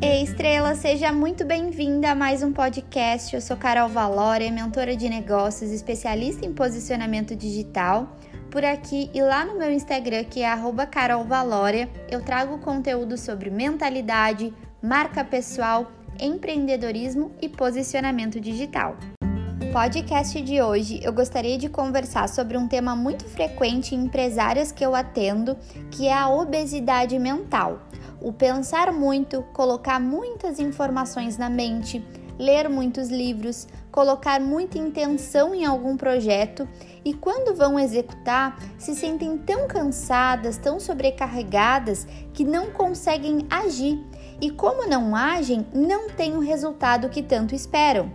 Ei, Estrela, seja muito bem-vinda a mais um podcast. Eu sou Carol Valória, mentora de negócios, especialista em posicionamento digital. Por aqui e lá no meu Instagram, que é carolvalória, eu trago conteúdo sobre mentalidade, marca pessoal, empreendedorismo e posicionamento digital. No podcast de hoje, eu gostaria de conversar sobre um tema muito frequente em empresárias que eu atendo, que é a obesidade mental o pensar muito, colocar muitas informações na mente, ler muitos livros, colocar muita intenção em algum projeto e quando vão executar se sentem tão cansadas, tão sobrecarregadas que não conseguem agir e, como não agem, não têm o resultado que tanto esperam.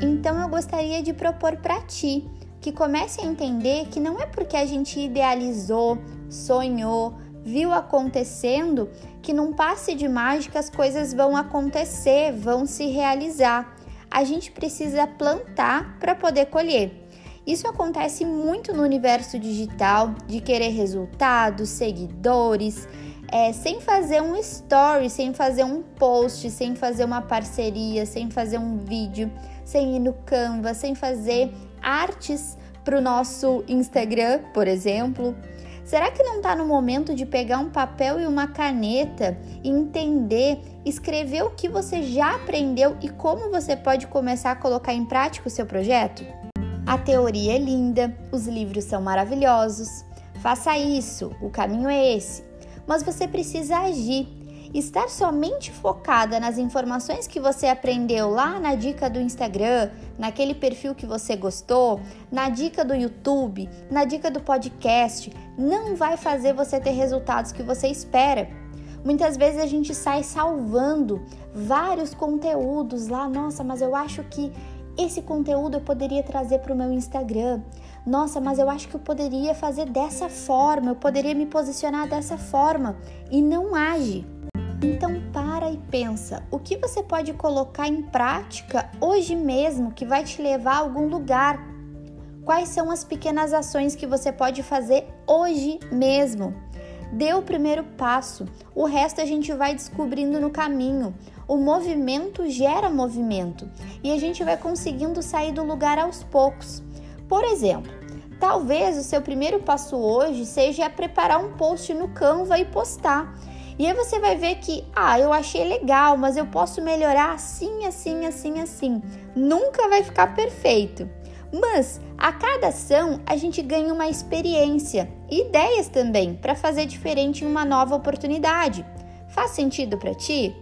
Então, eu gostaria de propor para ti que comece a entender que não é porque a gente idealizou, sonhou, viu acontecendo que num passe de mágica as coisas vão acontecer, vão se realizar. A gente precisa plantar para poder colher. Isso acontece muito no universo digital, de querer resultados, seguidores, é, sem fazer um story, sem fazer um post, sem fazer uma parceria, sem fazer um vídeo, sem ir no Canva, sem fazer artes para o nosso Instagram, por exemplo. Será que não está no momento de pegar um papel e uma caneta entender, escrever o que você já aprendeu e como você pode começar a colocar em prática o seu projeto? A teoria é linda, os livros são maravilhosos. Faça isso, o caminho é esse. Mas você precisa agir estar somente focada nas informações que você aprendeu lá na dica do Instagram, naquele perfil que você gostou, na dica do YouTube, na dica do podcast, não vai fazer você ter resultados que você espera. Muitas vezes a gente sai salvando vários conteúdos lá, nossa, mas eu acho que esse conteúdo eu poderia trazer para o meu Instagram. Nossa, mas eu acho que eu poderia fazer dessa forma, eu poderia me posicionar dessa forma e não age. Então para e pensa, o que você pode colocar em prática hoje mesmo que vai te levar a algum lugar? Quais são as pequenas ações que você pode fazer hoje mesmo? Dê o primeiro passo, o resto a gente vai descobrindo no caminho. O movimento gera movimento e a gente vai conseguindo sair do lugar aos poucos. Por exemplo, talvez o seu primeiro passo hoje seja preparar um post no Canva e postar. E aí você vai ver que, ah, eu achei legal, mas eu posso melhorar assim, assim, assim, assim. Nunca vai ficar perfeito. Mas a cada ação a gente ganha uma experiência e ideias também para fazer diferente em uma nova oportunidade. Faz sentido para ti?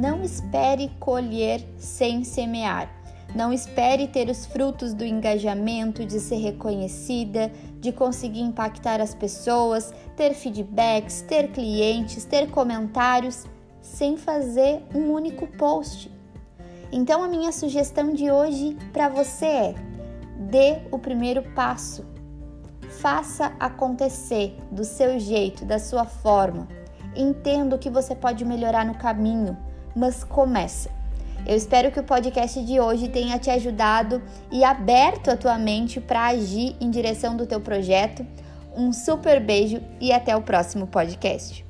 Não espere colher sem semear. Não espere ter os frutos do engajamento, de ser reconhecida, de conseguir impactar as pessoas, ter feedbacks, ter clientes, ter comentários, sem fazer um único post. Então, a minha sugestão de hoje para você é: dê o primeiro passo. Faça acontecer do seu jeito, da sua forma. Entenda que você pode melhorar no caminho, mas começa. Eu espero que o podcast de hoje tenha te ajudado e aberto a tua mente para agir em direção do teu projeto. Um super beijo e até o próximo podcast.